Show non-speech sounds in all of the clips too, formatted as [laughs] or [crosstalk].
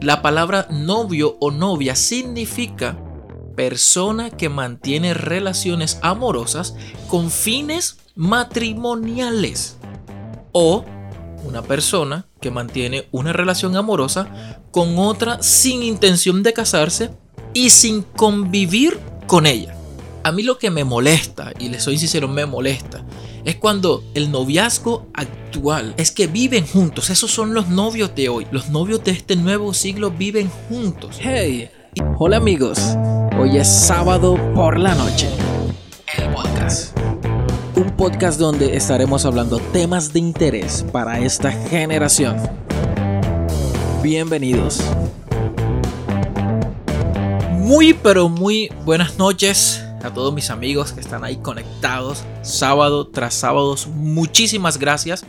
La palabra novio o novia significa persona que mantiene relaciones amorosas con fines matrimoniales o una persona que mantiene una relación amorosa con otra sin intención de casarse y sin convivir con ella. A mí lo que me molesta, y les soy sincero, me molesta, es cuando el noviazgo actual es que viven juntos. Esos son los novios de hoy. Los novios de este nuevo siglo viven juntos. Hey, hola amigos. Hoy es sábado por la noche. El podcast. Un podcast donde estaremos hablando temas de interés para esta generación. Bienvenidos. Muy pero muy buenas noches a todos mis amigos que están ahí conectados sábado tras sábado. Muchísimas gracias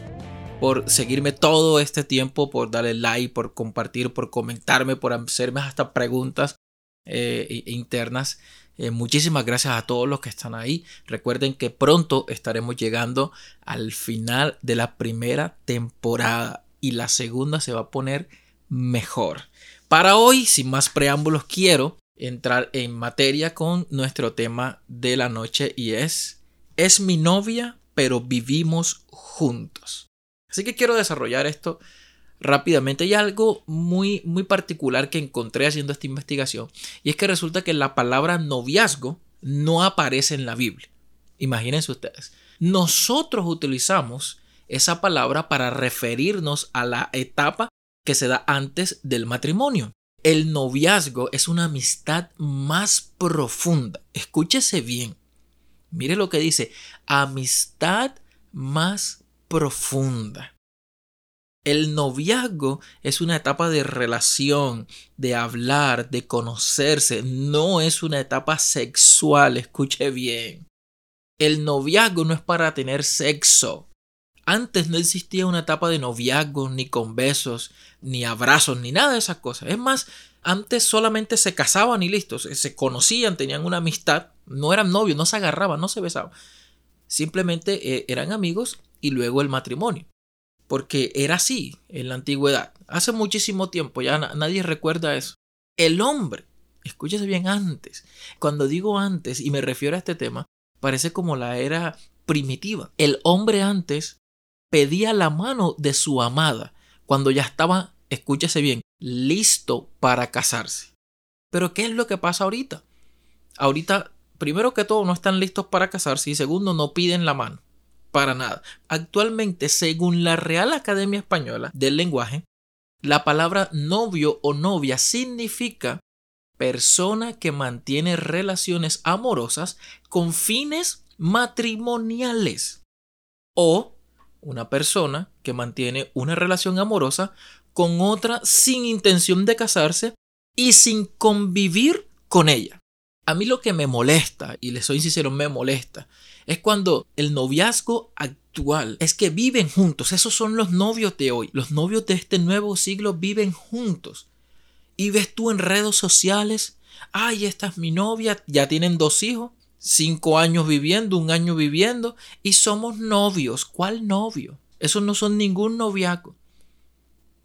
por seguirme todo este tiempo, por darle like, por compartir, por comentarme, por hacerme hasta preguntas eh, internas. Eh, muchísimas gracias a todos los que están ahí. Recuerden que pronto estaremos llegando al final de la primera temporada y la segunda se va a poner mejor. Para hoy, sin más preámbulos, quiero entrar en materia con nuestro tema de la noche y es, es mi novia, pero vivimos juntos. Así que quiero desarrollar esto rápidamente. Hay algo muy, muy particular que encontré haciendo esta investigación y es que resulta que la palabra noviazgo no aparece en la Biblia. Imagínense ustedes. Nosotros utilizamos esa palabra para referirnos a la etapa que se da antes del matrimonio. El noviazgo es una amistad más profunda. Escúchese bien. Mire lo que dice, amistad más profunda. El noviazgo es una etapa de relación, de hablar, de conocerse, no es una etapa sexual, escuche bien. El noviazgo no es para tener sexo. Antes no existía una etapa de noviazgo, ni con besos, ni abrazos, ni nada de esas cosas. Es más, antes solamente se casaban y listos, se conocían, tenían una amistad, no eran novios, no se agarraban, no se besaban. Simplemente eh, eran amigos y luego el matrimonio. Porque era así en la antigüedad. Hace muchísimo tiempo, ya nadie recuerda eso. El hombre, escúchese bien antes. Cuando digo antes y me refiero a este tema, parece como la era primitiva. El hombre antes pedía la mano de su amada cuando ya estaba, escúchese bien, listo para casarse. Pero ¿qué es lo que pasa ahorita? Ahorita, primero que todo, no están listos para casarse y segundo, no piden la mano. Para nada. Actualmente, según la Real Academia Española del Lenguaje, la palabra novio o novia significa persona que mantiene relaciones amorosas con fines matrimoniales o una persona que mantiene una relación amorosa con otra sin intención de casarse y sin convivir con ella. A mí lo que me molesta, y les soy sincero, me molesta, es cuando el noviazgo actual es que viven juntos. Esos son los novios de hoy. Los novios de este nuevo siglo viven juntos. Y ves tú en redes sociales, ay, esta es mi novia, ya tienen dos hijos, cinco años viviendo, un año viviendo, y somos novios. ¿Cuál novio? Esos no son ningún noviazgo.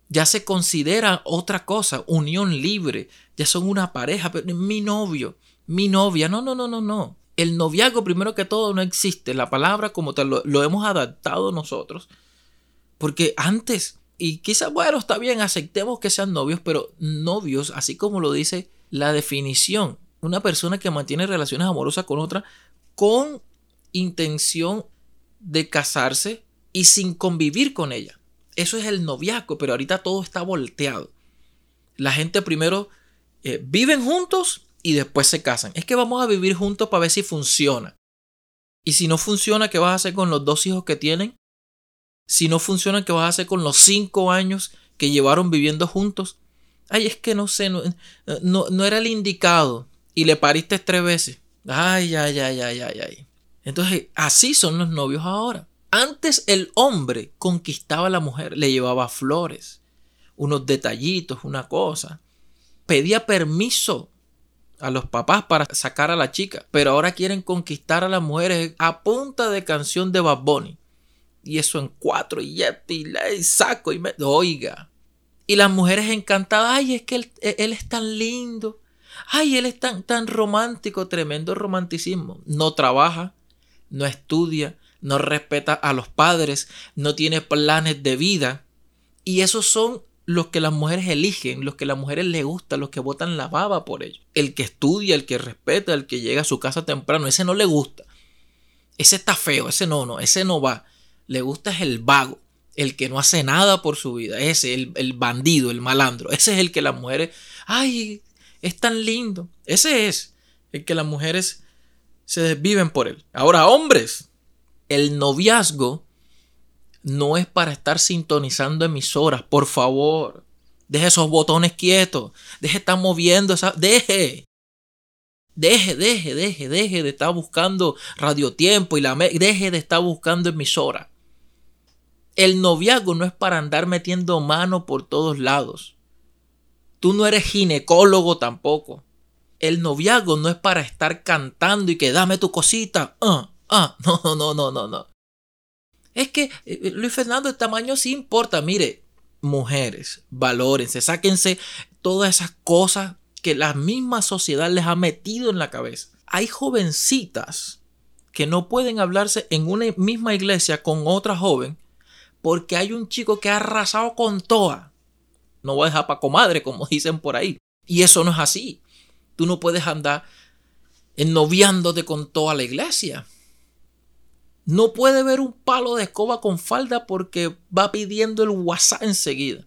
Ya se considera otra cosa, unión libre, ya son una pareja, pero mi novio, mi novia, no, no, no, no, no. El noviazgo, primero que todo, no existe. La palabra como tal lo, lo hemos adaptado nosotros. Porque antes, y quizás, bueno, está bien, aceptemos que sean novios, pero novios, así como lo dice la definición, una persona que mantiene relaciones amorosas con otra con intención de casarse y sin convivir con ella. Eso es el noviazgo, pero ahorita todo está volteado. La gente primero eh, viven juntos y después se casan. Es que vamos a vivir juntos para ver si funciona. Y si no funciona, ¿qué vas a hacer con los dos hijos que tienen? Si no funciona, ¿qué vas a hacer con los cinco años que llevaron viviendo juntos? Ay, es que no sé, no, no, no era el indicado y le pariste tres veces. Ay, ay, ay, ay, ay, ay. Entonces, así son los novios ahora. Antes el hombre conquistaba a la mujer, le llevaba flores, unos detallitos, una cosa. Pedía permiso a los papás para sacar a la chica, pero ahora quieren conquistar a las mujeres a punta de canción de Bad Bunny. Y eso en cuatro, y y saco, y me... Oiga. Y las mujeres encantadas, ay, es que él, él es tan lindo, ay, él es tan, tan romántico, tremendo romanticismo. No trabaja, no estudia, no respeta a los padres, no tiene planes de vida. Y esos son los que las mujeres eligen, los que las mujeres les gusta, los que botan la baba por ellos. El que estudia, el que respeta, el que llega a su casa temprano, ese no le gusta. Ese está feo, ese no, no, ese no va. Le gusta es el vago, el que no hace nada por su vida, ese, el, el bandido, el malandro. Ese es el que las mujeres, ay, es tan lindo. Ese es el que las mujeres se desviven por él. Ahora, hombres, el noviazgo no es para estar sintonizando emisoras, por favor. Deje esos botones quietos. Deje de estar moviendo esa. Deje. Deje, deje, deje, deje de estar buscando radiotiempo y la deje de estar buscando emisora. El noviazgo no es para andar metiendo mano por todos lados. Tú no eres ginecólogo tampoco. El noviazgo no es para estar cantando y que dame tu cosita. Ah, ah, [laughs] no, no, no, no, no. Es que, eh, eh, Luis Fernando, el tamaño sí importa. Mire, mujeres, valórense, sáquense todas esas cosas que la misma sociedad les ha metido en la cabeza. Hay jovencitas que no pueden hablarse en una misma iglesia con otra joven porque hay un chico que ha arrasado con toa. No voy a dejar para comadre, como [laughs] dicen por ahí. Y eso no es así. Tú no puedes andar ennoviándote con toda la iglesia. No puede ver un palo de escoba con falda porque va pidiendo el WhatsApp enseguida.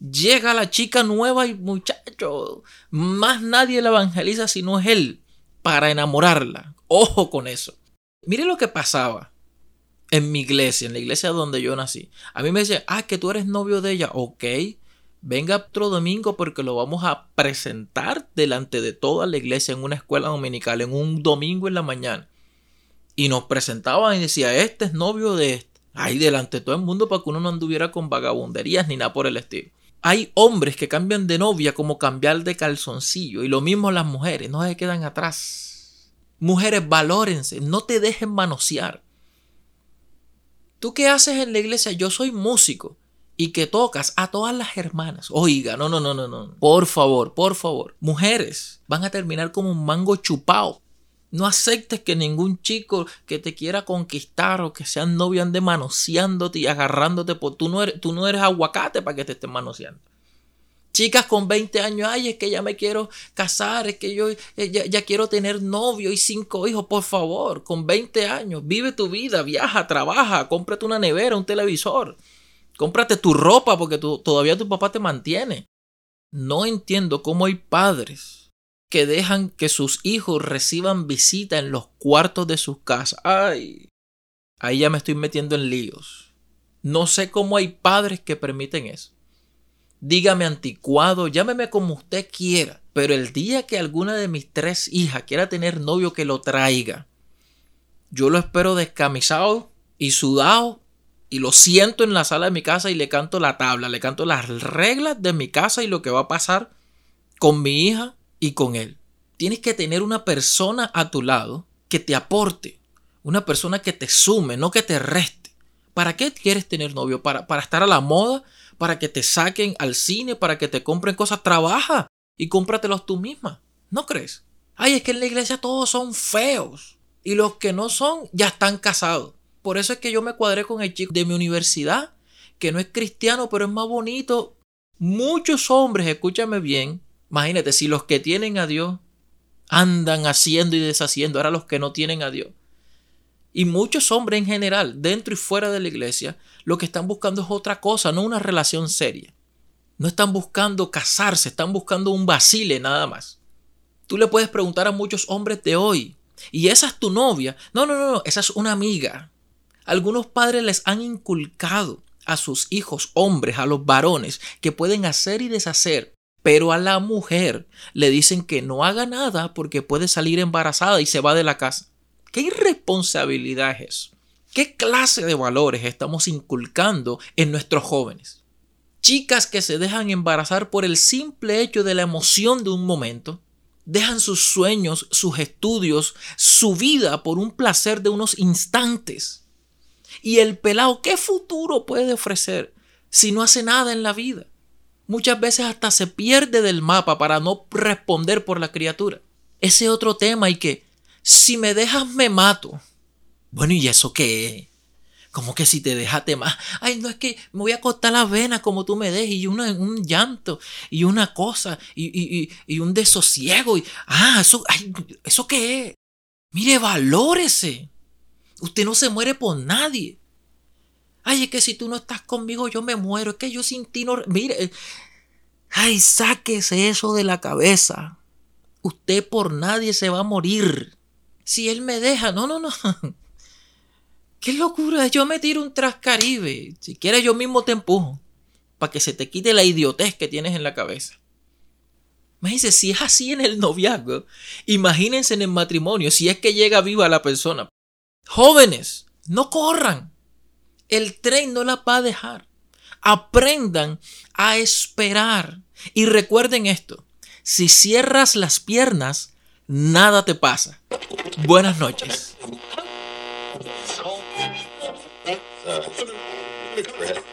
Llega la chica nueva y muchacho, más nadie la evangeliza si no es él para enamorarla. Ojo con eso. Mire lo que pasaba en mi iglesia, en la iglesia donde yo nací. A mí me decían, ah, que tú eres novio de ella. Ok, venga otro domingo porque lo vamos a presentar delante de toda la iglesia en una escuela dominical, en un domingo en la mañana y nos presentaban y decía, este es novio de este. Ahí delante de todo el mundo para que uno no anduviera con vagabunderías ni nada por el estilo. Hay hombres que cambian de novia como cambiar de calzoncillo y lo mismo las mujeres, no se quedan atrás. Mujeres, valórense, no te dejen manosear. ¿Tú qué haces en la iglesia? Yo soy músico y que tocas a todas las hermanas. Oiga, no, no, no, no, no. Por favor, por favor. Mujeres van a terminar como un mango chupado. No aceptes que ningún chico que te quiera conquistar o que sean novio ande manoseándote y agarrándote por tú no eres, tú no eres aguacate para que te estén manoseando. Chicas con 20 años, ay, es que ya me quiero casar, es que yo eh, ya, ya, quiero tener novio y cinco hijos, por favor, con 20 años, vive tu vida, viaja, trabaja, cómprate una nevera, un televisor, cómprate tu ropa porque todavía tu papá te mantiene. No entiendo cómo hay padres que dejan que sus hijos reciban visita en los cuartos de sus casas. Ay, ahí ya me estoy metiendo en líos. No sé cómo hay padres que permiten eso. Dígame anticuado, llámeme como usted quiera, pero el día que alguna de mis tres hijas quiera tener novio que lo traiga, yo lo espero descamisado y sudado y lo siento en la sala de mi casa y le canto la tabla, le canto las reglas de mi casa y lo que va a pasar con mi hija y con Él. Tienes que tener una persona a tu lado que te aporte, una persona que te sume, no que te reste. ¿Para qué quieres tener novio? ¿Para, para estar a la moda? ¿Para que te saquen al cine? ¿Para que te compren cosas? Trabaja y cómpratelos tú misma. ¿No crees? Ay, es que en la iglesia todos son feos. Y los que no son ya están casados. Por eso es que yo me cuadré con el chico de mi universidad, que no es cristiano, pero es más bonito. Muchos hombres, escúchame bien, Imagínate, si los que tienen a Dios andan haciendo y deshaciendo, ahora los que no tienen a Dios. Y muchos hombres en general, dentro y fuera de la iglesia, lo que están buscando es otra cosa, no una relación seria. No están buscando casarse, están buscando un vacile nada más. Tú le puedes preguntar a muchos hombres de hoy, ¿y esa es tu novia? No, no, no, no, esa es una amiga. Algunos padres les han inculcado a sus hijos hombres, a los varones, que pueden hacer y deshacer pero a la mujer le dicen que no haga nada porque puede salir embarazada y se va de la casa. ¿Qué irresponsabilidad es eso? ¿Qué clase de valores estamos inculcando en nuestros jóvenes? Chicas que se dejan embarazar por el simple hecho de la emoción de un momento, dejan sus sueños, sus estudios, su vida por un placer de unos instantes. Y el pelado, ¿qué futuro puede ofrecer si no hace nada en la vida? muchas veces hasta se pierde del mapa para no responder por la criatura. Ese otro tema y que si me dejas me mato. Bueno, ¿y eso qué es? Como que si te dejaste más. Ay, no es que me voy a cortar la vena como tú me dejes. Y un llanto. Y una cosa. Y, un desosiego. Y, ah, eso, ay, ¿eso qué es? Mire, valórese. Usted no se muere por nadie. Ay, es que si tú no estás conmigo, yo me muero. Es que yo sin ti no. Mire. Ay, sáquese eso de la cabeza. Usted por nadie se va a morir. Si él me deja, no, no, no. [laughs] ¡Qué locura! Yo me tiro un trascaribe. Si quieres, yo mismo te empujo. Para que se te quite la idiotez que tienes en la cabeza. Imagínense, si es así en el noviazgo, imagínense en el matrimonio, si es que llega viva la persona. Jóvenes, no corran. El tren no la va a dejar. Aprendan a esperar. Y recuerden esto, si cierras las piernas, nada te pasa. Buenas noches. uh,